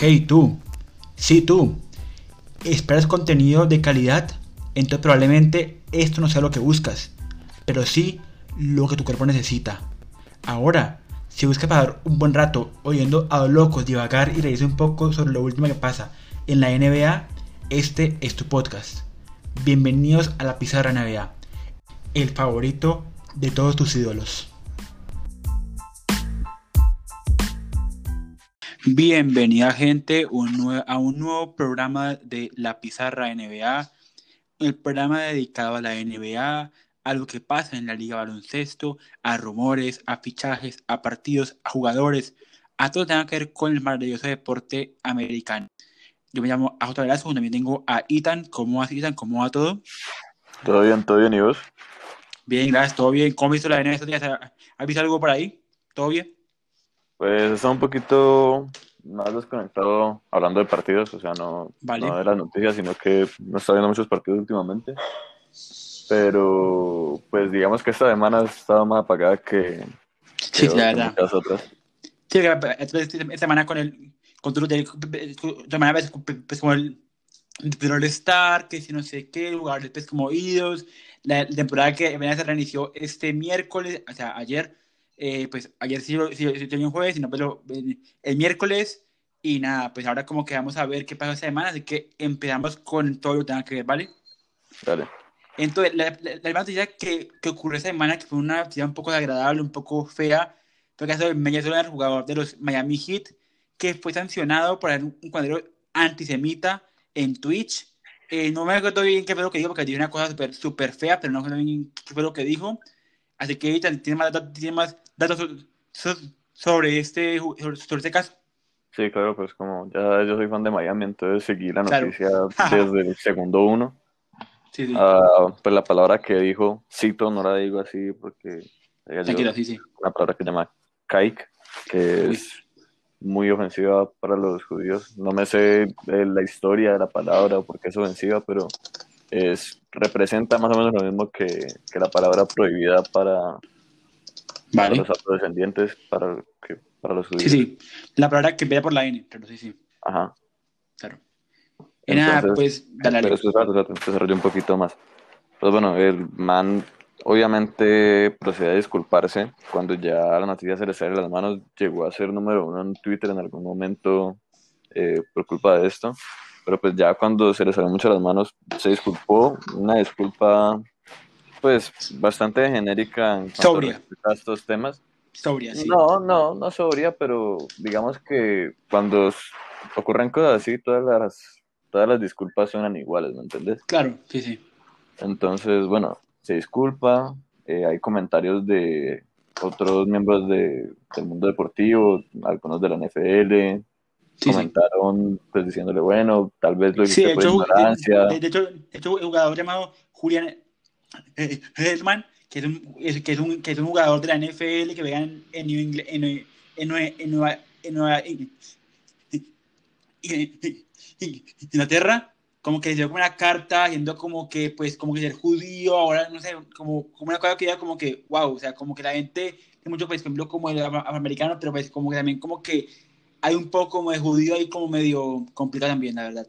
Hey tú, sí tú, ¿esperas contenido de calidad? Entonces probablemente esto no sea lo que buscas, pero sí lo que tu cuerpo necesita. Ahora, si buscas pasar un buen rato oyendo a los locos divagar y reírse un poco sobre lo último que pasa en la NBA, este es tu podcast. Bienvenidos a la Pizarra NBA, el favorito de todos tus ídolos. Bienvenida gente a un nuevo programa de La Pizarra NBA, el programa dedicado a la NBA, a lo que pasa en la liga baloncesto, a rumores, a fichajes, a partidos, a jugadores, a todo lo que tenga que ver con el maravilloso deporte americano. Yo me llamo Ajo Velasco, también tengo a Ethan. ¿Cómo vas, Ethan? ¿Cómo va todo? Todo bien, todo bien, ¿y vos? Bien, gracias, todo bien. ¿Cómo visto la NBA estos días? ¿Has visto algo por ahí? ¿Todo bien? Pues está un poquito más desconectado hablando de partidos, o sea, no, de las noticias, sino que no está viendo muchos partidos últimamente. Pero, pues digamos que esta semana ha estado más apagada que, sí, la verdad. muchas otras. Sí, esta semana con el con tu de, semana ves pues, como el el Star, que si no sé qué, lugares pues, como idos. La, temporada que se reinició este miércoles, o sea, ayer, eh, pues ayer sí, sí, sí, tenía un jueves, sino pero el, miércoles y nada, pues ahora como que vamos a ver qué pasa esta semana, así que empezamos con todo lo que tenga que ver, ¿vale? Dale. Entonces, la, la, noticia que, que ocurrió esta semana, que fue una noticia un poco desagradable, un poco fea, fue el caso de el jugador de los Miami Heat, que fue sancionado por un cuadro antisemita en Twitch. Eh, no me acuerdo bien qué fue lo que dijo, porque dijo una cosa súper super fea, pero no me acuerdo bien qué fue lo que dijo. Así que tiene más, tiene más datos sobre este, sobre este caso. Sí, claro, pues como ya yo soy fan de Miami, entonces seguí la noticia desde el segundo uno. Sí, sí. Uh, pues la palabra que dijo, cito, no la digo así porque Tranquilo, sí, sí. una palabra que se llama kaik, que es muy ofensiva para los judíos. No me sé eh, la historia de la palabra o por qué es ofensiva, pero es, representa más o menos lo mismo que, que la palabra prohibida para, los afrodescendientes, para, que, para los judíos. Sí, sí, la palabra que vea por la N, pero sí, sí. Ajá. Claro. Era, pues, dale. Pero se desarrolló un poquito más. Pues bueno, el man obviamente procede a disculparse cuando ya la noticia se le sale de las manos. Llegó a ser número uno en Twitter en algún momento eh, por culpa de esto. Pero pues ya cuando se le salió mucho de las manos, se disculpó. Una disculpa, pues, bastante genérica en cuanto a estos temas. Sobria, sí. No, no, no sobria, pero digamos que cuando ocurren cosas así, todas las, todas las disculpas suenan iguales, ¿me entiendes? Claro, sí, sí. Entonces, bueno, se disculpa, eh, hay comentarios de otros miembros de, del mundo deportivo, algunos de la NFL, comentaron pues diciéndole, bueno, tal vez lo hiciste por ignorancia. De, hecho, hecho, un jugador llamado Julian eh, Hellman, que es, un, que, es un, que es un jugador de la NFL que vea en, en, en, en, en Nueva, en Nueva Inglaterra, como que le dio como una carta yendo como que, pues, como que ser judío, ahora, no sé, como, como una cosa que ya como que, wow, o sea, como que la gente, tiene mucho, pues, ejemplo, como el afroamericano, pero pues como que también como que hay un poco como de judío ahí como medio complicado también, la verdad.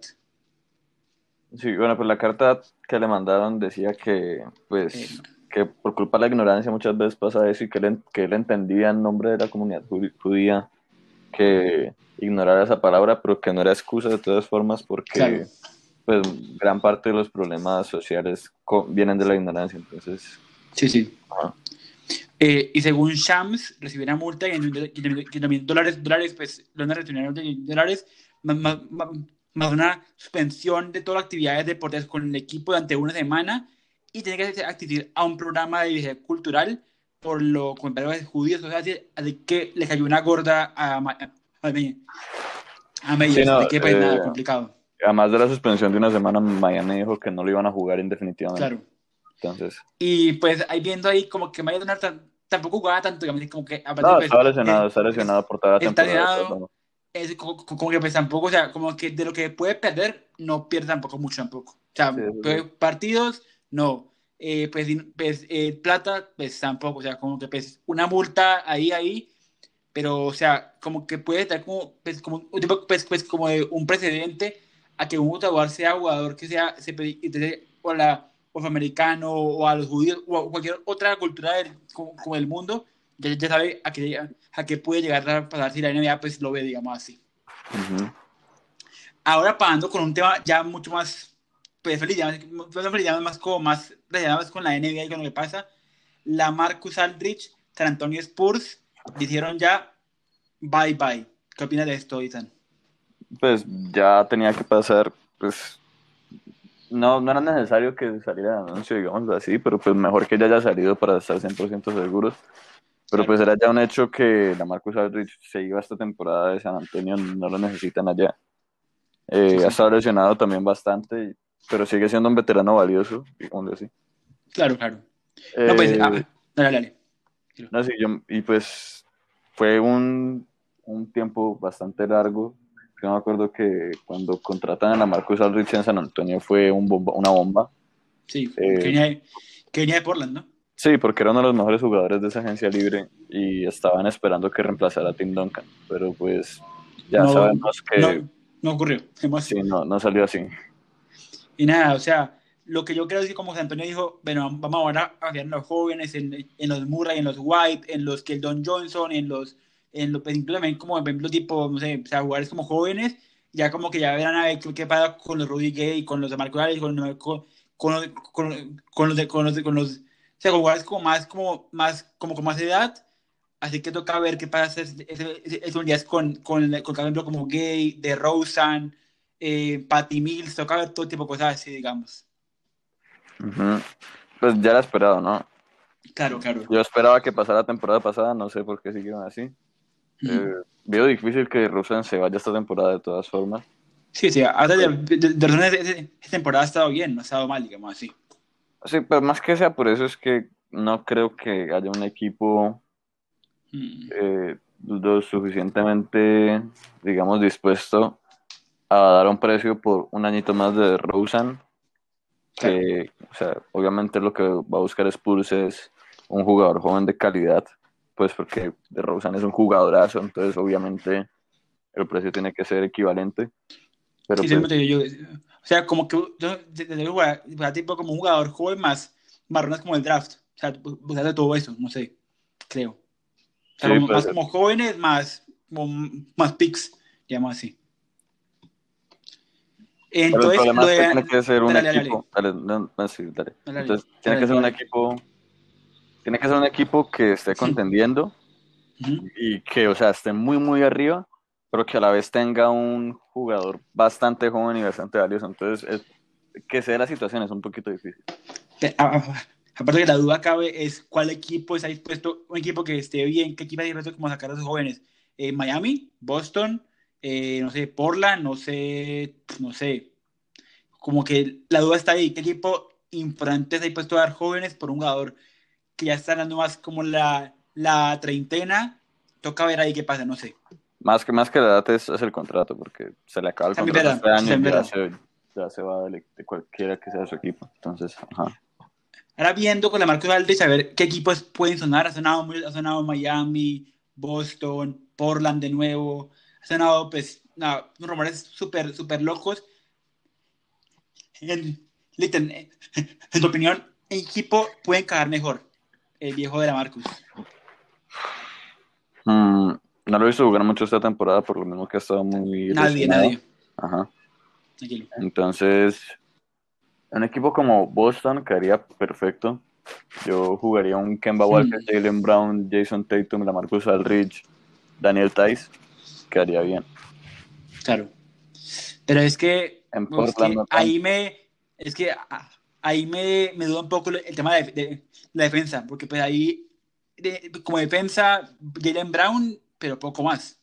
Sí, bueno, pues la carta que le mandaron decía que, pues, que por culpa de la ignorancia muchas veces pasa eso y que él, que él entendía en nombre de la comunidad judía que ignorara esa palabra, pero que no era excusa de todas formas porque pues gran parte de los problemas sociales vienen de la ignorancia, entonces... Sí, sí. Eh, y según Shams, recibió una multa de 15 mil dólares, dólares, pues, lo van a de dólares, más, más, una suspensión de todas las actividades deportivas con el equipo durante una semana y tiene que asistir a un programa de vida cultural por lo contrario de judíos, o sea, así que le cayó una gorda a, a, a, a, a sí, no, que pues, nada, eh, complicado Además de la suspensión de una semana, Miami dijo que no lo iban a jugar indefinitivamente. Claro. Entonces. Y pues ahí viendo ahí como que Miami tampoco jugaba tanto, digamos, como que... No, pues, está lesionado, está lesionado por toda la temporada. Es como, que pues tampoco, o sea, como que de lo que puede perder, no pierde tampoco mucho tampoco. O sea, pues, partidos, no. Eh, pues, pues eh, plata, pues tampoco. O sea, como que pues una multa ahí, ahí, pero, o sea, como que puede estar como, pues, como, un tipo, pues, pues, como de un precedente a que un jugador sea jugador que sea, se, o la o afroamericano o a los judíos o cualquier otra cultura del, como, como del mundo, ya, ya sabe a qué, a qué puede llegar a pasar si la NBA pues lo ve, digamos así. Ujú. Ahora pasando con un tema ya mucho más pues, feliz, ya, feliz, ya más como más relacionado con la NBA y con lo que pasa, la Marcus Aldrich, San Antonio Spurs, dijeron ya bye bye. ¿Qué opinas de esto, Ethan? Pues ya tenía que pasar, pues no, no era necesario que saliera el anuncio, digamos así, pero pues mejor que ya haya salido para estar 100% seguros. Pero pues era ya un hecho que la Marcus Aldridge se iba esta temporada de San Antonio, no lo necesitan allá. Eh, Sí, sí. Ha estado lesionado también bastante, pero sigue siendo un veterano valioso, digámoslo así. Claro, claro. No, pues, Eh, ah, dale, dale. no, sí, yo- y pues fue un, un tiempo bastante largo. Yo me acuerdo que cuando contratan a la Marcus Aldridge en San Antonio fue un bomba- una bomba. Sí, Eh, que, venía de, que venía de Portland, ¿no? Sí, porque era uno de los mejores jugadores de esa agencia libre y estaban esperando que reemplazara a Tim Duncan, pero pues ya No, sabemos que No, no ocurrió. Hemos- sí, no, no salió así. Y nada, o sea, lo que yo creo es que como Antonio dijo, bueno, vamos ahora a fijar en los jóvenes, en, en los Murray, en los White, en los Keldon Johnson, en los, en los, pues, incluso también como, por ejemplo, tipo, no sé, o sea, jugadores como jóvenes, ya como que ya verán a ver qué, pasa con los Rudy Gay, con los de Marco Alex, con, con, con, los- con, con los de, con los de, con los, sea, con jugadores como más, como más, como con más edad, así que toca ver qué pasa ese unidades con, con, con, por ejemplo, como Gay, de Rosen, eh, Patty Mills, toca ver todo tipo de cosas así, digamos. Ujú. Pues ya era esperado, ¿no? Claro, claro. Yo esperaba que pasara la temporada pasada, no sé por qué siguieron así. Eh, veo difícil que Rusen se vaya esta temporada de todas formas. Sí, sí, hasta de, de, de- de- esta temporada ha estado bien, no ha estado mal, digamos así. Sí, pero más que sea por eso es que no creo que haya un equipo Mm. eh, lo suficientemente, digamos, dispuesto a dar un precio por un añito más de Rosen. Que, o sea, obviamente lo que va a buscar Spurs es un jugador joven de calidad, pues porque de Rosen es un jugadorazo, entonces obviamente el precio tiene que ser equivalente. Pero Sí, pues, yo- sea, como que yo de- jugar- jugar tipo como un jugador joven más marrones como el draft. O sea, bu- buscar de todo eso, no sé, creo. O sea, Sí, como- más ser. como jóvenes, más, como más picks, digamos así. Pero el Entonces, problema de- tiene que ser un dale, dale, equipo. dale, no, sí. Entonces, tiene que ser un equipo. Tiene que ser un equipo que esté contendiendo y que, o sea, esté muy, muy arriba, pero que a la vez tenga un jugador bastante joven y bastante valioso. Entonces, es, que sea la situación es un poquito difícil. A- Aparte que la duda cabe es cuál equipo está dispuesto, un equipo que esté bien, qué equipo está dispuesto como a sacar a esos jóvenes. Eh, Miami, Boston, eh, no sé, Portland, no sé, no sé. Como que la duda está ahí, qué equipo importante está dispuesto a dar jóvenes por un jugador que ya está dando más como la, la treintena. Toca ver ahí qué pasa, no sé. Más que, más que la edad es, es el contrato, porque se le acaba el contrato este año y ya se, ya se va de, de cualquiera que sea su equipo. Entonces, ajá. Ahora viendo con la Marcos Aldridge, a ver qué equipos pueden sonar. Ha sonado, ha sonado Miami, Boston, Portland de nuevo. Ha sonado, pues, unos rumores súper, súper locos. En, Litten, en, en tu opinión, ¿qué equipo puede encajar mejor? El viejo de la Marcus. Mm, no lo he visto jugar mucho esta temporada, por lo mismo que ha estado muy Nadie, lesionado. nadie. Ajá. Tranquilo. Entonces, un equipo como Boston quedaría perfecto. Yo jugaría un Kemba. Walker, Jalen Brown, Jason Tatum, Lamarcus Aldridge, Daniel Tice. Quedaría bien. Claro. Pero es que, En es que ahí me, es que ah, ahí me, me duda un poco el tema de, de la defensa, porque pues ahí, de- como defensa, Jalen Brown, pero poco más.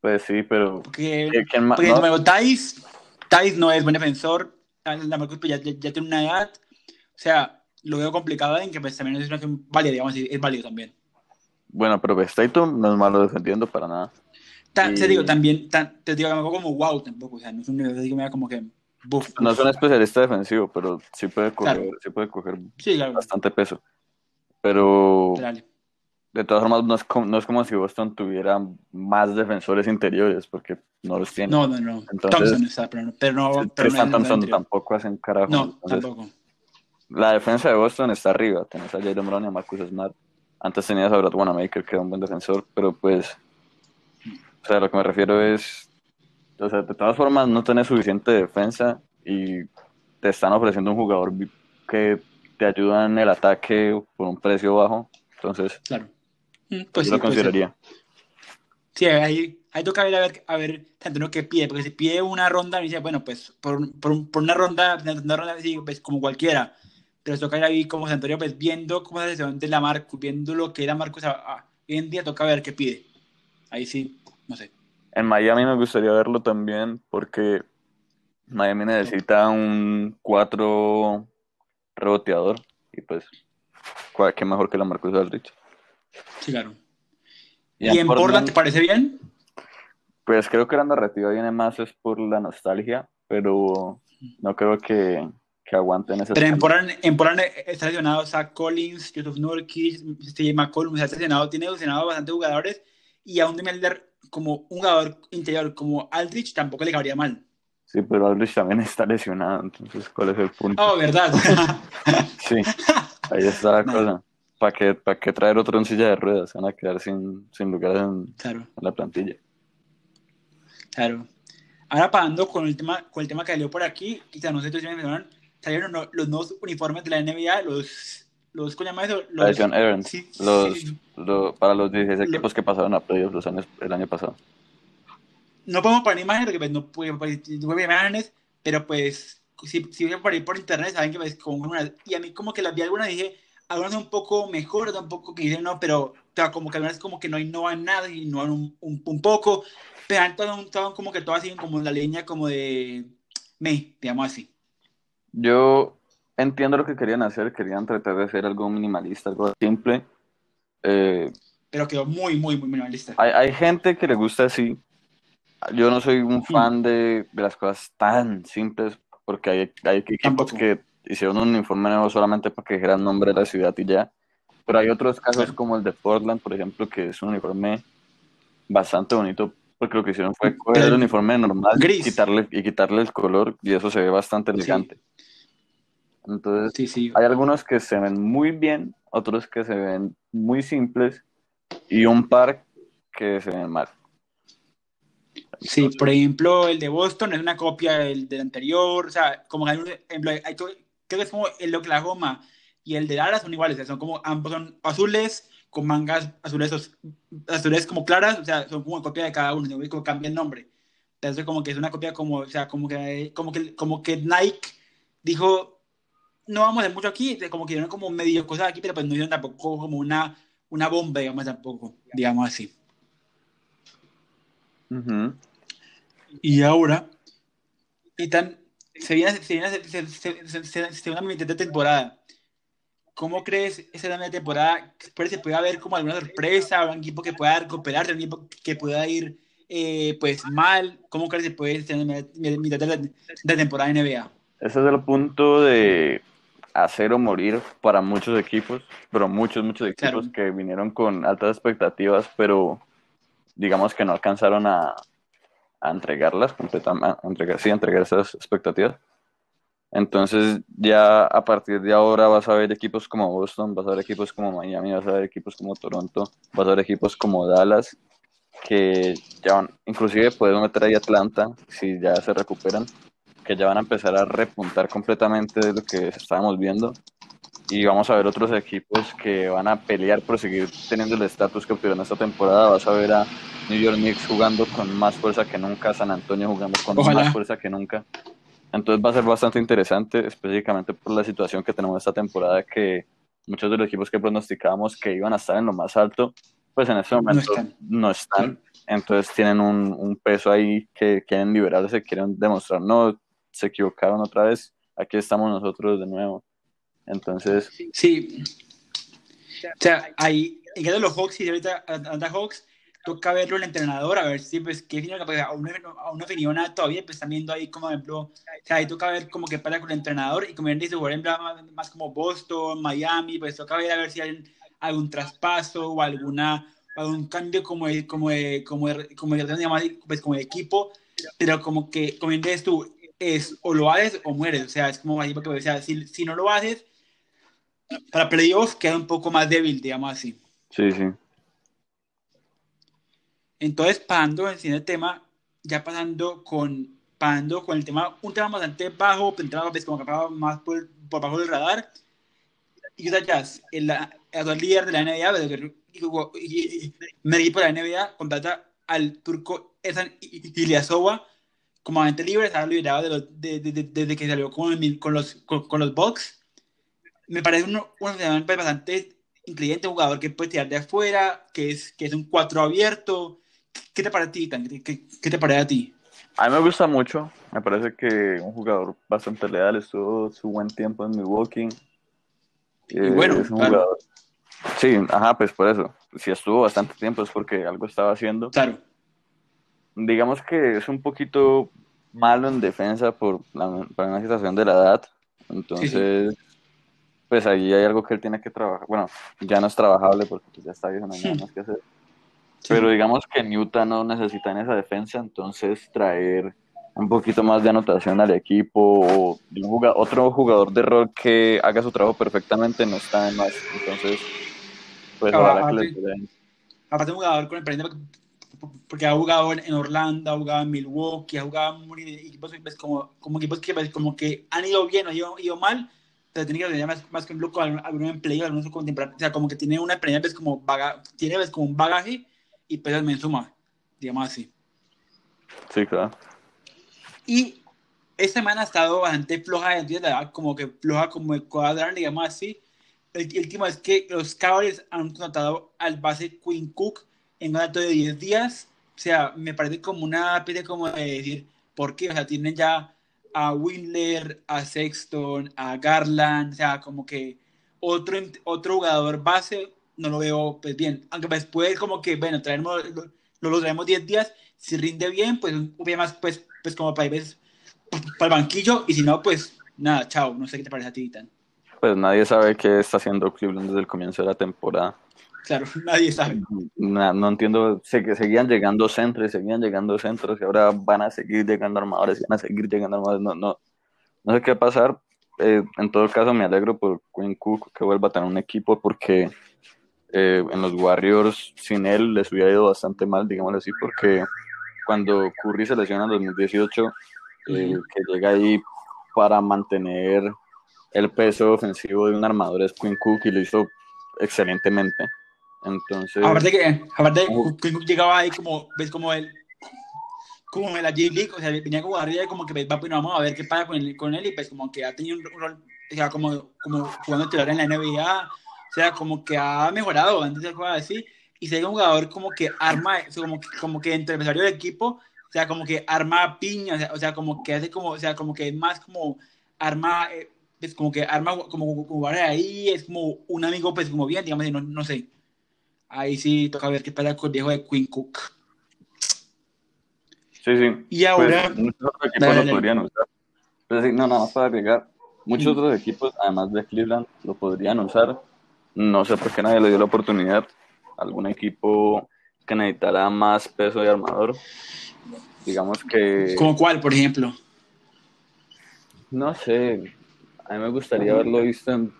Pues sí, pero Porque, porque No, nuevo Thais, Thais no es buen defensor, la Marcus pues, ya, ya, ya tiene una edad, o sea, lo veo complicado en que pues también es una que válida, digamos, es válido también. Bueno, pero pues, Tatum no es malo defendiendo para nada. Ta- Y- Te digo, también, ta- te digo, tampoco como wow tampoco, o sea, no es un nivel así que me da como que, buff, No es un especialista defensivo, pero sí puede coger, Claro. sí puede coger Sí, claro, bastante peso. Pero dale. De todas formas, no es, como, no es como si Boston tuviera más defensores interiores, porque no los tiene. No, no, no. Thompson está, pero no. Pero no Thompson tampoco hacen carajo. No, tampoco. La defensa de Boston está arriba. Tenés a Jalen Brown y a Marcus Smart. Antes tenías a Brad Wanamaker, que era un buen defensor, pero pues. O sea, lo que me refiero es. O sea, de todas formas, no tenés suficiente defensa y te están ofreciendo un jugador que te ayuda en el ataque por un precio bajo. Entonces, claro. Mm, pues yo lo consideraría. Sí, ahí, ahí toca ver a ver, a ver tanto no que pide, porque si pide una ronda, me dice, bueno, pues por, por, por una ronda, una ronda sí, pues como cualquiera, pero toca ir ahí como Santorio, pues viendo cómo es la de la Marcus, viendo lo que era Marcus, hoy en día toca ver qué pide. Ahí sí, no sé. En Miami me gustaría verlo también, porque Miami necesita un 4 reboteador, y pues, qué mejor que la Marcus Aldrich. Sí, claro. ¿Y, en Portland, te parece bien? Pues creo que la narrativa viene más es por la nostalgia, pero no creo que, que aguanten ese. Pero en Portland, en Portland está lesionado Zach Collins, Joseph Nurkic, Steve McCollum, está lesionado, tiene lesionado bastantes jugadores y a un Demelder como un jugador interior como Aldrich tampoco le cabría mal. Sí, pero Aldrich también está lesionado, entonces ¿cuál es el punto? Oh, ¿verdad? sí, ahí está la cosa. ¿Para qué, ¿Para qué traer otro en silla de ruedas? Se van a quedar sin, sin lugar en, la plantilla. Claro. Ahora pasando con el tema, con el tema que salió por aquí, quizás no sé si me salieron los nuevos uniformes de la NBA, los, los ¿cómo llama eso? Los, Evans, los, para los 16 equipos que pasaron a playoffs los años, el año pasado. No podemos poner imágenes, porque pues, no puedo poner imágenes, pero pues si, si voy a por internet, saben que pues, como una, y a mí como que las vi algunas dije, algunas un poco mejor, otras un poco que dicen no, pero como que algunas como que no innovan nada innovan un, un, un poco, pero estaban como que todas siguen como en la línea como de me, digamos así. Yo entiendo lo que querían hacer, querían tratar de hacer algo minimalista, algo simple. Eh, pero quedó muy, muy, muy minimalista. Hay, hay, gente que le gusta así. Yo no soy un fan de, de las cosas tan simples porque hay, hay equipos que hicieron un informe nuevo solamente para que dijera el nombre de la ciudad y ya. Pero hay otros casos como el de Portland, por ejemplo, que es un uniforme bastante bonito, porque lo que hicieron fue coger el uniforme normal Y, quitarle, y quitarle el color, y eso se ve bastante elegante. Entonces, hay algunos que se ven muy bien, otros que se ven muy simples, y un par que se ven mal. Sí, por ejemplo, el de Boston es una copia del, del anterior, o sea, como hay, hay, creo que es como el de Oklahoma y el de Dallas son iguales, son como ambos son azules con mangas azules, azules como claras, o sea, son como copia de cada uno, como cambia el nombre. Entonces como que es una copia como, o sea, como que, como que, como que Nike dijo, no vamos a hacer mucho aquí, como que dieron como medio cosas aquí, pero pues no hicieron tampoco como una, una bomba, digamos, tampoco, digamos así. Y ahora, y tan, se viene, se viene, se, se, se, una mitad de temporada. ¿Cómo crees esa segunda temporada? ¿Puede, ¿Se puede haber como alguna sorpresa? ¿Un equipo que pueda recuperarse? ¿Un equipo que pueda ir eh, pues mal? ¿Cómo crees que se puede tener mitad de la, de temporada NBA? Ese es el punto de hacer o morir para muchos equipos, pero muchos, muchos equipos que vinieron con altas expectativas, pero digamos que no alcanzaron a, a entregarlas completamente, entregar, sí, entregar esas expectativas. Entonces ya a partir de ahora vas a ver equipos como Boston, vas a ver equipos como Miami, vas a ver equipos como Toronto, vas a ver equipos como Dallas, que ya van, inclusive podemos meter ahí Atlanta si ya se recuperan, que ya van a empezar a repuntar completamente de lo que estábamos viendo y vamos a ver otros equipos que van a pelear por seguir teniendo el estatus que obtuvieron esta temporada. Vas a ver a New York Knicks jugando con más fuerza que nunca, San Antonio jugando con más fuerza que nunca. Entonces va a ser bastante interesante, específicamente por la situación que tenemos esta temporada, que muchos de los equipos que pronosticábamos que iban a estar en lo más alto, pues en este momento no están. Entonces tienen un, un peso ahí que quieren liberarse, quieren demostrar, no, se equivocaron otra vez, aquí estamos nosotros de nuevo. Entonces. Sí. O sea, ahí, en caso de los Hawks y ahorita anda Hawks, toca verlo el entrenador, a ver si, pues, qué opinión, pues, aún, aún no definido nada todavía, pues, están viendo ahí, como ejemplo, o sea, ahí toca ver como que pasa con el entrenador, y como bien dice, ejemplo, más, más, como Boston, Miami, pues, toca ver a ver si hay algún traspaso o alguna algún cambio como de, como de, como de, como pues como de equipo, pero como que, como dices tú, es o lo haces o mueres, o sea, es como así, porque, o sea, si, si no lo haces, para playoffs queda un poco más débil, digamos así. Sí, sí. Entonces, pasando en el tema, ya pasando con, pasando con el tema, un tema bastante bajo, un tema pues, como que más por, por bajo del radar, Utah Jazz, el, actual líder de la NBA, y, me equipo de la NBA contrata al turco Esan Ilyasova como agente libre, estaba liberado de desde que salió con, con los, con, los Bucks. Me parece un, un bastante inteligente jugador que puede tirar de afuera, que es, que es un cuatro abierto. ¿Qué te parece a ti, ¿Qué, ¿Qué, te parece a ti? A mí me gusta mucho, me parece que un jugador bastante leal, estuvo su buen tiempo en Milwaukee. Y bueno, es un jugador Sí, ajá, pues por eso. Si estuvo bastante tiempo es porque algo estaba haciendo. Claro. Digamos que es un poquito malo en defensa por la, una situación de la edad. Entonces, pues ahí hay algo que él tiene que trabajar. Bueno, ya no es trabajable porque pues, ya está viejo, no hay nada más que hacer. Pero digamos que Newton no necesita en esa defensa, entonces traer un poquito más de anotación al equipo o otro jugador de rol que haga su trabajo perfectamente no está en más. Entonces, pues aparte, aparte un jugador con experiencia porque ha jugado en Orlando, ha jugado en Milwaukee, ha jugado en equipos pues, como, como equipos que pues, como que han ido bien o han ido, ido, mal, pero tiene que tener más, más que un bloco, algún empleo, algún contemporáneo, o sea, como que tiene una experiencia pues, como, baga, tiene pues, como un bagaje y pues me suma, digamos así. Sí, claro. Y esta semana ha estado bastante floja, como que floja como el cuadrante, digamos así, el, último es que los Cowboys han contratado al base Quinn Cook en un dato de 10 días. O sea, me parece como una pide como de decir, ¿por qué? O sea, tienen ya a Windler, a Sexton, a Garland, o sea, como que otro, otro jugador base no lo veo pues bien. Aunque después como que, bueno, traemos, lo, lo traemos 10 días, si rinde bien, pues un más pues, pues como para, para el banquillo, y si no, pues nada, chao, no sé qué te parece a ti, Tan pues nadie sabe qué está haciendo Cleveland desde el comienzo de la temporada. Claro, nadie sabe. No, entiendo, sé que seguían llegando centros, seguían llegando centros y ahora van a seguir llegando armadores, van a seguir llegando armadores. No, no, no sé qué va a pasar. Eh, en todo caso, me alegro por Quinn Cook que vuelva a tener un equipo porque eh, en los Warriors sin él les hubiera ido bastante mal, digámoslo así, porque cuando Curry se lesiona en 2018, eh, que llega ahí para mantener el peso ofensivo de un armador es Quinn Cook y lo hizo excelentemente. Entonces. Aparte que, aparte Cook llegaba ahí como, ves como él, como en la J-League, o sea, venía como arriba y como que va, pues, vamos a ver qué pasa con él, con él y pues como que ha tenido un rol, o sea, como, como jugando titular en la NBA, o sea, como que ha mejorado antes de jugar así, y se ve un jugador como que arma, o sea, como, que, como que entre empresario del equipo, o sea, como que arma piña, o sea, o sea, como que hace como, o sea, como que es más como arma, eh, es como que arma como, como, ahí, es como un amigo, pues como bien, digamos, no, no sé. Ahí sí toca ver qué pasa con el viejo de Queen Cook. Sí, sí. Y ahora. Pues, muchos otros equipos lo podrían usar. Pero sí, no, nada más para agregar. Muchos mm. otros equipos, además de Cleveland, lo podrían usar. No sé por qué nadie le dio la oportunidad. Algún equipo que necesitara más peso de armador. Digamos que. ¿Como cuál, por ejemplo? No sé. A mí me gustaría haberlo visto en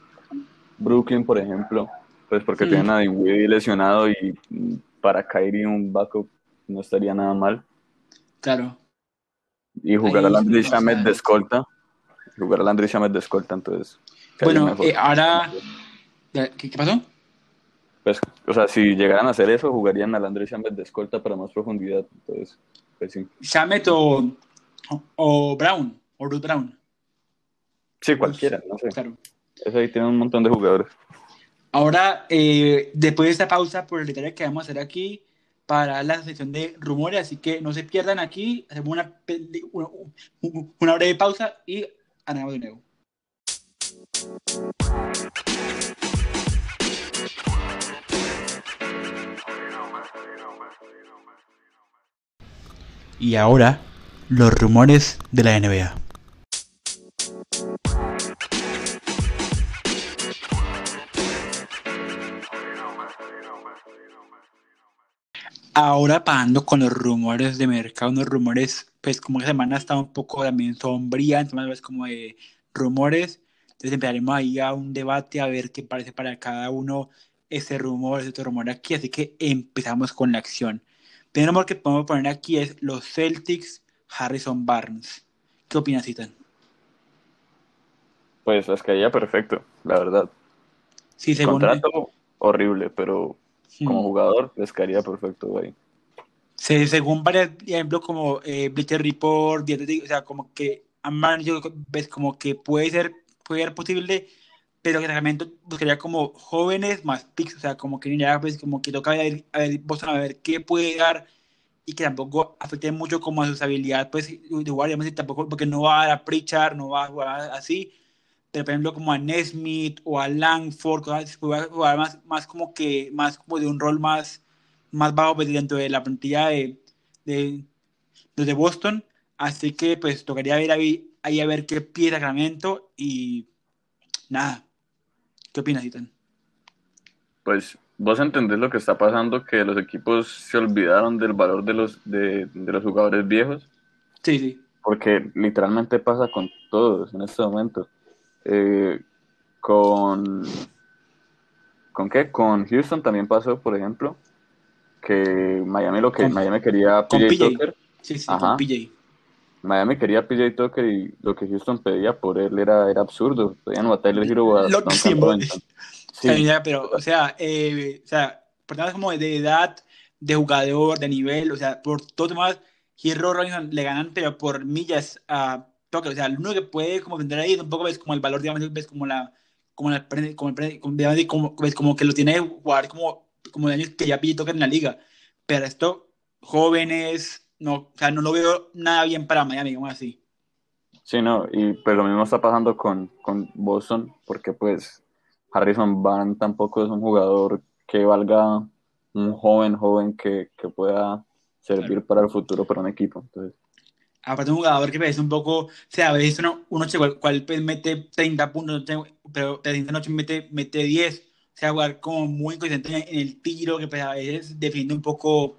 Brooklyn, por ejemplo, pues porque tienen a Dinwiddie lesionado y para Kyrie un backup no estaría nada mal. Claro. Y jugar a Landry Shamet de escolta. Jugar a Landry Shamet de escolta, entonces. Bueno, eh, ahora. ¿Qué, pasó? Pues, o sea, si llegaran a hacer eso, jugarían a Landry Shamet de escolta para más profundidad. Entonces, pues sí. Shamet o, o Brown, o Ruth Brown. Sí, cualquiera, no sé. Claro. Eso ahí tiene un montón de jugadores. Ahora, eh, después de esta pausa por el que vamos a hacer aquí para la sección de rumores, así que no se pierdan aquí, hacemos una, una, breve pausa y andamos de nuevo. Y ahora, los rumores de la NBA. Ahora pasando con los rumores de mercado, unos rumores, pues como esta semana está un poco también sombría, entonces como de rumores, entonces empezaremos ahí a un debate a ver qué parece para cada uno ese rumor, ese otro rumor aquí, así que empezamos con la acción. El primer rumor que podemos poner aquí es los Celtics, Harrison Barnes. ¿Qué opinas, Ethan? Pues les caía perfecto, la verdad. Sí, según... Contrato horrible, pero como jugador les caería perfecto, güey. Sí, según varios ejemplos como eh, Bleacher Report, o sea, como que a yo ves como que puede ser, puede ser posible, pero que Sacramento buscaría como jóvenes más picks, o sea, como que ya pues como que toca ver, a ver Boston a ver qué puede dar y que tampoco afecte mucho como a sus habilidades pues de jugar, digamos, y tampoco porque no va a dar a Pritchard, no va a jugar así, por ejemplo como a Nesmith o a Langford, cosas jugar más, más como que, más como de un rol más más bajo pues, dentro de la plantilla de, de, los de Boston. Así que pues tocaría ver ahí, ahí a ver qué pide Sacramento y nada. ¿Qué opinas, Ethan? Pues vos entendés lo que está pasando, que los equipos se olvidaron del valor de los, de, de los jugadores viejos, Sí, sí. porque literalmente pasa con todos en este momento. Eh, con, ¿con qué? Con Houston también pasó, por ejemplo, que Miami lo que Con- Miami quería PJ PJ. Tucker, Sí, sí, Ajá. con PJ. Miami quería PJ Tucker y lo que Houston pedía por él era, era absurdo. Pedían a Tyler Hero a Lo- Duncan sí, pero, o sea, eh, o sea, por temas como de edad, de jugador, de nivel, o sea, por todo temas, Hero Robinson le ganan, pero por millas a Tucker. O sea, lo único que puede como vender ahí un poco ves como el valor, digamos, ves como la, como la, como, el como, ves como que lo tiene jugar como, como de años que ya pide Tucker en la liga. Pero esto, jóvenes, no, o sea, no lo veo nada bien para Miami, digamos así. Sí, no, y pues lo mismo está pasando con, con Boston, porque pues Harrison Barnes tampoco es un jugador que valga un joven, joven que, que pueda servir Claro. para el futuro para un equipo. Entonces, Aparte un jugador que parece un poco, o sea, a veces uno, uno che, cual, cual, mete 30 puntos, pero de esta noche mete, mete 10. O sea, jugar como muy consciente en el tiro, que pues, a veces defiende un poco,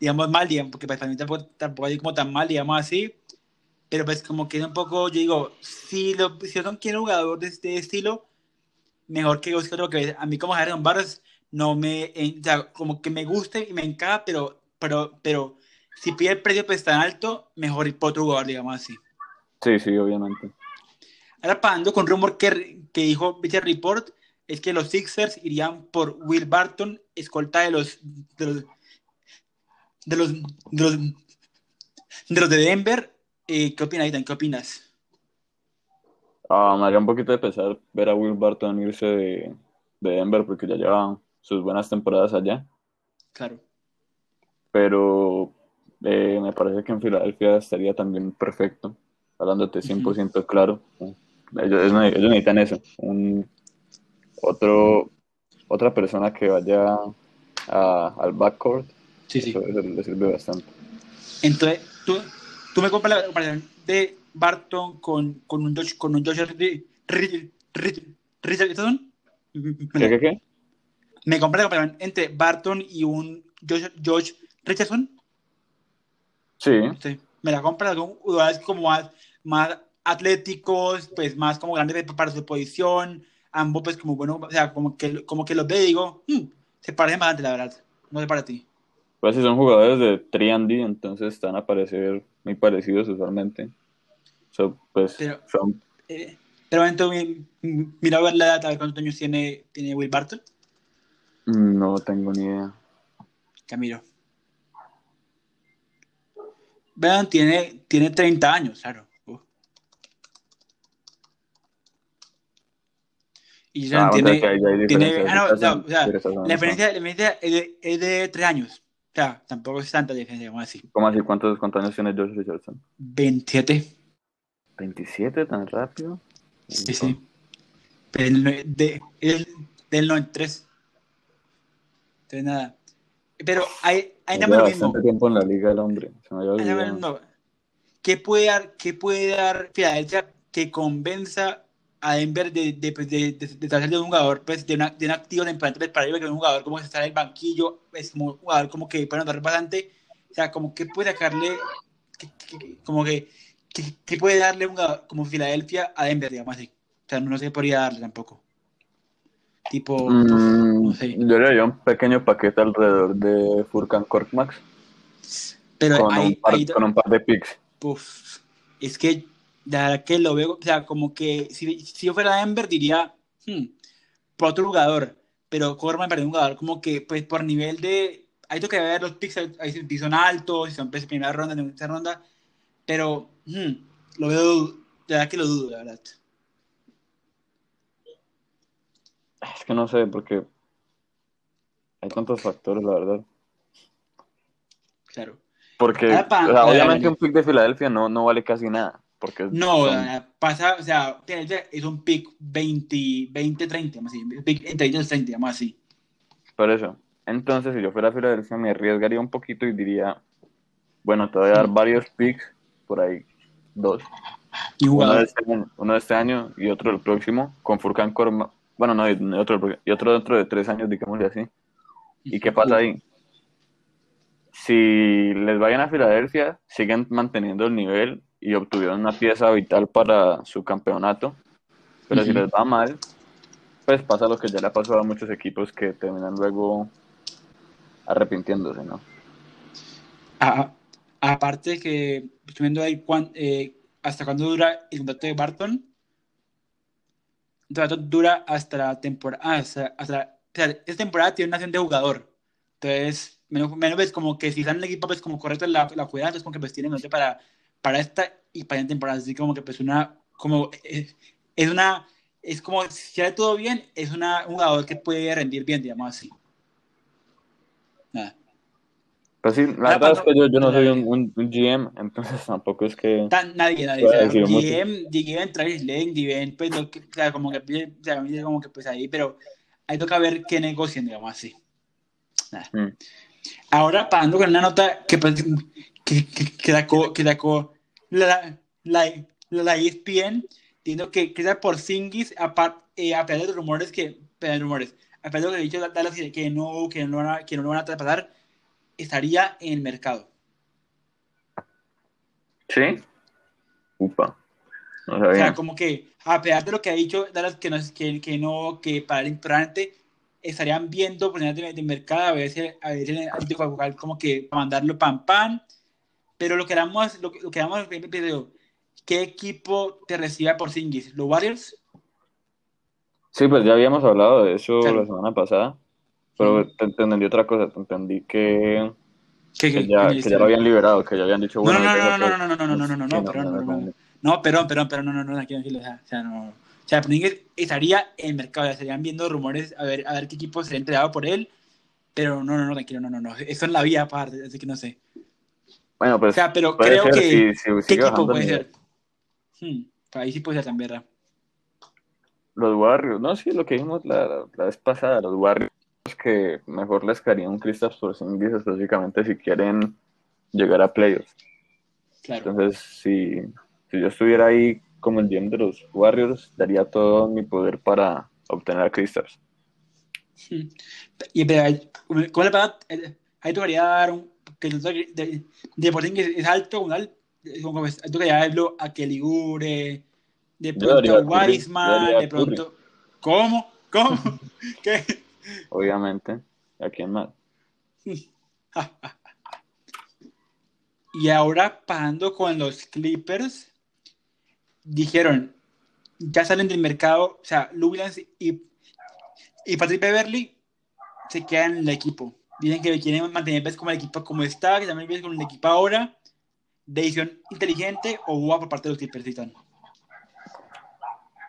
digamos, mal, digamos, porque pues, mí tampoco, tampoco hay como tan mal, digamos así. Pero pues como que es un poco, yo digo, si, lo, si yo no quiero jugador de este estilo, mejor que busque otro que a mí como Harrison Barnes no me, en- o sea, como que me guste y me encaja, pero, pero, pero si pide el precio pues tan alto, mejor ir por otro jugador, digamos así. sí, sí, obviamente. Ahora pasando con rumor que, que dijo Bleacher Report, es que los Sixers irían por Will Barton, escolta de los de los de los, de los, de, los de Denver. Eh, ¿Qué opinas, Ethan? ¿Qué opinas? Ah, me haría un poquito de pesar ver a Will Barton irse de, de Denver porque ya lleva sus buenas temporadas allá, Claro. pero eh, me parece que en Filadelfia estaría también perfecto, hablándote 100% claro. Ellos, ellos necesitan eso, un, otro, otra persona que vaya a- al backcourt, Sí, sí. eso, eso le sirve bastante. Entonces, tú, tú me compras la comparación de Barton con, con un Josh, con un Josh Ri- Ri- Ri- Richardson. ¿Qué, qué, qué? Me compras la comparación entre Barton y un Josh, Josh Richardson. Sí, Sí, me la compras son jugadores como más, más atléticos, pues más como grandes para su posición, ambos pues como bueno, o sea, como que, como que los veo y digo, "Hmm, se parecen bastante, la verdad. No sé para ti. pues si son jugadores de 3D, entonces están a parecer muy parecidos usualmente. So, pues Pero- son Eh, pero entonces, mi- mira a ver la edad, a ver cuántos años tiene, tiene Will Barton. No tengo ni idea. Camilo. Vean, tiene, tiene 30 años, claro. Uf. Y Ah, ya sea tiene, tiene, ah, no, no, o sea, la diferencia, la diferencia es, de, es de 3 años. O sea, tampoco es tanta diferencia, vamos a decir. ¿Cómo así? ¿Cuántos, cuántos años tiene Josh Richardson? 27. ¿27 tan rápido? Sí, sí. Pero el, no- de, el, del 93. Entonces, nada. Pero hay, más lo mismo. tiempo en la liga el hombre. Se me había mismo. ¿Qué puede dar, qué puede dar Filadelfia que convenza a Denver de, de, pues, de, de, de, de un jugador, pues, de, una, de un activo temprano pues, para que un jugador como que está en el banquillo, es como un jugador como que puede andar bastante, o sea, como que puede sacarle, que, que, como que, que, puede darle un jugador como Filadelfia a Denver, digamos así. O sea, no se podría darle tampoco. Tipo, mm, no sé. Yo le haría un pequeño paquete alrededor de Furkan Korkmax. Pero con, ahí, un par, ahí, con un par de picks. Uf, es que de verdad que lo veo, o sea, como que si, si yo fuera Denver diría, hmm, por otro jugador, pero Corman perdió un jugador como que, pues por nivel de, hay que ver los picks, ahí si son altos, si son pues, primera ronda, segunda ronda, pero hmm, lo veo, de verdad que lo dudo, la verdad. Es que no sé, porque hay tantos factores, la verdad. Claro. Porque, Ahora, pa- o sea, dale, obviamente un pick de Filadelfia no, no vale casi nada. Porque No, son- eh, pasa, o sea, es un pick 20, 20, 30, más así, pick entre 20 y 30, más así. Por eso. Entonces, si yo fuera a Filadelfia, me arriesgaría un poquito y diría, bueno, te voy a dar Sí. varios picks, por ahí, dos. Y un Uno de, este año, uno de este año y otro del próximo, con Furkan Korma. Bueno, no, y otro, y otro dentro de tres años, digámosle así. ¿Y qué pasa ahí? Si les vayan a Filadelfia, siguen manteniendo el nivel y obtuvieron una pieza vital para su campeonato. Pero si Ujú. les va mal, pues pasa lo que ya le ha pasado a muchos equipos que terminan luego arrepintiéndose, ¿no? A- aparte que viendo ahí cuán- eh, hasta cuándo dura el contrato de Barton. Contrato dura hasta la temporada. Hasta, hasta, o sea, esta temporada tiene una acción de jugador. Entonces, menos, menos ves como que si están en el equipo, pues como correcto la, la jugada, entonces como que pues tienen contrato para, para esta y para la temporada. Así como que pues una, como, eh, es una, es como, si sale todo bien, es una, un jugador que puede rendir bien, digamos así. Nada. Pues sí, la Ah, verdad es que yo, yo no soy un, un- un GM, entonces tampoco es que... Tan- nadie, nadie. O sea. GM, GM, Travis Lane, GM, pues, lo que, o sea, como que, o sea, como que pues ahí, pero ahí toca ver qué negocian, digamos así. Nada. Mm. Ahora, pasando con una nota que, pues, que, que, que sacó, que sacó la, la, la E ESPN, diciendo que, que esa Porzingis, aparte, eh, a pesar de los rumores que, de los rumores, a pesar de lo que ha dicho Dallas que, que no, que no, van a, que no lo van a traspasar, estaría en el mercado. ¿Sí? Upa. No O sea, como que a pesar de lo que ha dicho Dallas, que no, que, que no, que para el importante estarían viendo oportunidades de, de mercado, a veces, a veces antijugar como que mandarlo pam pam, pero lo que haremos, lo, que- lo que haremos en el video, ¿qué equipo te recibe por Singis? ¿Los Warriors? Sí, pues ya habíamos hablado de eso Claro. la semana pasada, pero te, te entendí otra cosa, te entendí que, ¿Qué, que ya, que ya lo habían liberado, que ya habían dicho, No, bueno, no, no, no, no, pues, no, no, no, no, no, no, no, sí, no, no, no, no, no, no, perdón, perdón, perdón, no, no, no, tranquilo, tranquilo, o sea, o sea, no, o sea, Porzingis estaría en el mercado, ya estarían viendo rumores a ver, a ver qué equipo sería entregado por él, pero no, no, no, tranquilo, no, no, no, eso es la vía aparte, así que no sé. Bueno, O pues sea, pero creo ser, que, si, si ¿qué equipo puede ser? Hmm, ahí sí puede ser también, ¿verdad? Los Warriors, no, sí, lo que dijimos la, la, la vez pasada, los Warriors que mejor les caería un Kristaps Porzingis específicamente si quieren llegar a playoffs. Claro. Entonces, si, si yo estuviera ahí como el GM de los Warriors, daría todo mi poder para obtener a Kristaps. Hmm. Y pero, ¿cómo le pasa? Eh, Ahí tocaría dar un, que de, de, de Porzingis es alto, un al- como que ahí tocaría darlo a Kelly Oubre, de pronto a Wiseman, de pronto... ¿Cómo? ¿Cómo? ¿Qué? Obviamente, ¿a quién más? Y ahora pasando con los Clippers, dijeron, ya salen del mercado, o sea, Lou y, y Patrick Beverly se quedan en el equipo. Dicen que quieren mantener pues, como el equipo como está, que también ves con el equipo ahora. Decisión inteligente o boba por parte de los Clippers, Titán.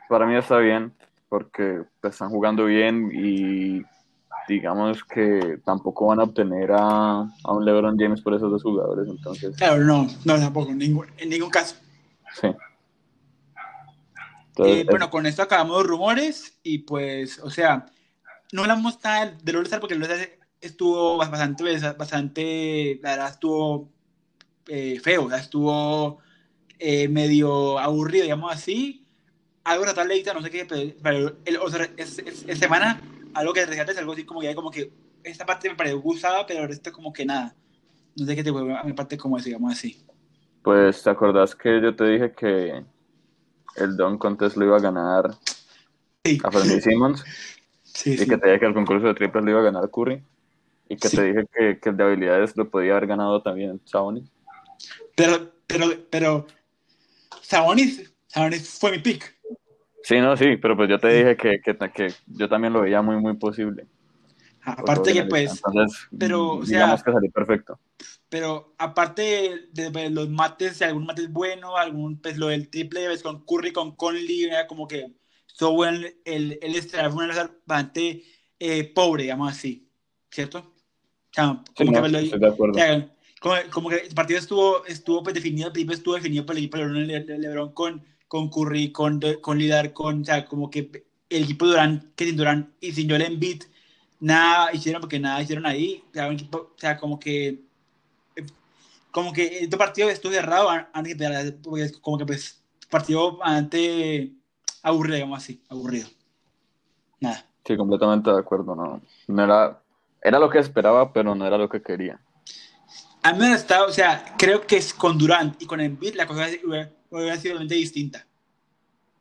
Para mí está bien, porque están jugando bien y digamos que tampoco van a obtener a, a un LeBron James por esos dos jugadores, entonces, Claro, no, no, tampoco, en ningún, en ningún caso. sí. Entonces, Eh, bueno, con esto acabamos los rumores y pues, o sea, no hablamos nada del All-Star porque el All-Star estuvo bastante, bastante, la verdad, estuvo eh, feo, estuvo eh, medio aburrido, digamos así. Algo de leída, no sé qué, pero, el, o sea, es, es, es, semana, algo que rescates, algo así como que, como que esta parte me pareció gustada, pero el resto como que nada. No sé qué te vuelve a mi parte como es, digamos así. Pues, ¿te acordás que yo te dije que el Don Contest lo iba a ganar Sí. a Fernie Simmons? Sí, y sí. que te dije que el concurso de triples lo iba a ganar Curry. Y que te dije que, que el de habilidades lo podía haber ganado también Sabonis. Pero, pero, pero, Sabonis, Sabonis fue mi pick. Sí, no, sí, pero pues yo te dije que, que, que yo también lo veía muy, muy posible. Aparte que pues, Entonces, pero, o digamos sea- que salió perfecto. pero aparte de, de los mates, de algún mate es bueno, algún, pues lo del triple ves con Curry, con Conley, era como que bueno el, el, fue una lanza bastante eh, pobre, digamos así, ¿cierto? O sea, Sí, como no, que lo- estoy de acuerdo. o sea, como, como que el partido estuvo, estuvo pues, definido, el estuvo definido por el equipo de LeBron, Le- Le- LeBron con, con Curry, con, con Lidar, con, o sea, como que el equipo de Durant, que sin Durant y sin Joel Embiid, nada hicieron porque nada hicieron ahí, o sea, un equipo, o sea, como que como que este partido estuvo cerrado an- antes es como que pues partido bastante aburrido, digamos así, aburrido. Nada. Sí, completamente de acuerdo. No, no era, era lo que esperaba, pero no era lo que quería. A mí me estado, o sea, creo que es con Durant y con Embiid la cosa hubiera, hubiera sido distinta.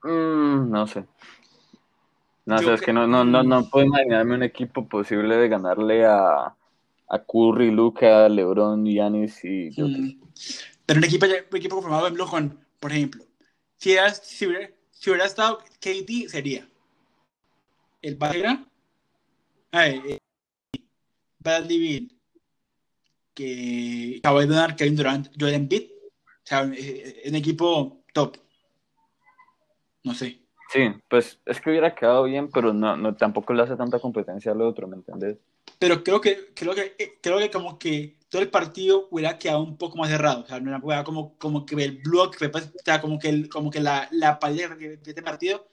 Mm, no sé. No Yo sé, es que- no, no, no, no puedo imaginarme un equipo posible de ganarle a, a Curry, Luca, LeBron, Giannis y. Mm. Pero un equipo, un equipo conformado, por ejemplo, con, por ejemplo, si, era, si, hubiera, si hubiera estado KD, sería el Bayern, ay, eh, Bradley Beal, que Kawhi Leonard, Kevin Durant, Joel Embiid, o sea, eh, un equipo top. No sé. Sí, pues es que hubiera quedado bien, pero no, no tampoco le hace tanta competencia al otro, ¿me entiendes? Pero creo que, creo que, eh, creo que como que todo el partido hubiera quedado un poco más cerrado. O sea, no era como, como que el block, fue, pues, o sea, como que, el, como que la, la pared de este partido,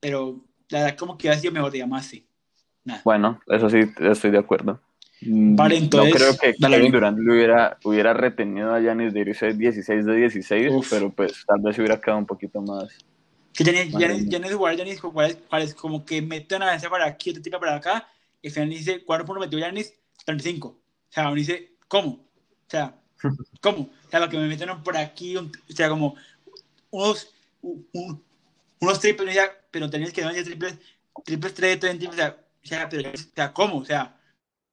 pero la verdad como que hubiera sido mejor, digamos así. Nada. Bueno, eso sí, estoy de acuerdo. Mm, Vale, entonces, no creo que dale. Kevin Durant le hubiera, hubiera retenido a Giannis de irse 16 de 16, Uf. pero pues tal vez hubiera quedado un poquito más. Que. Janis jugar, Janis jugar, es como que mete una vez para aquí, otra tipa para acá, y al final dice, ¿cuánto puntos metió Janis? 35. O sea, uno dice, ¿cómo? O sea, ¿cómo? O sea, lo que me metieron por aquí, un- o sea, como unos, un- un- unos triples, pero tenías que no triples, triples 3, 30, o sea, o sea, pero, o sea, ¿cómo? O sea,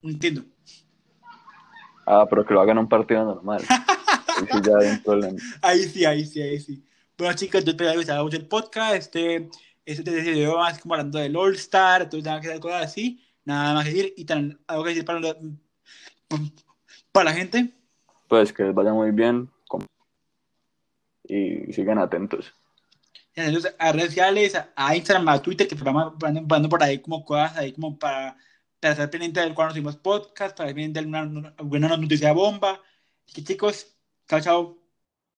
entiendo. Ah, pero que lo hagan en un partido normal. Ahí sí ya hay un problema. Ahí sí, ahí sí, ahí sí. Bueno, chicos, yo espero que les haya gustado el podcast. Este, este, este video más como hablando del All Star, entonces nada que cosas así. Nada más que decir. Y tan, algo que decir para, la- para la gente. Pues que les vaya muy bien y sigan atentos. Entonces, a redes sociales, a- Instagram, a Twitter, que poniendo por ahí como cosas ahí como para, para estar pendiente del cuando subimos podcast, para estar pendiente de alguna, alguna noticia bomba. Así que chicos, chao, chao.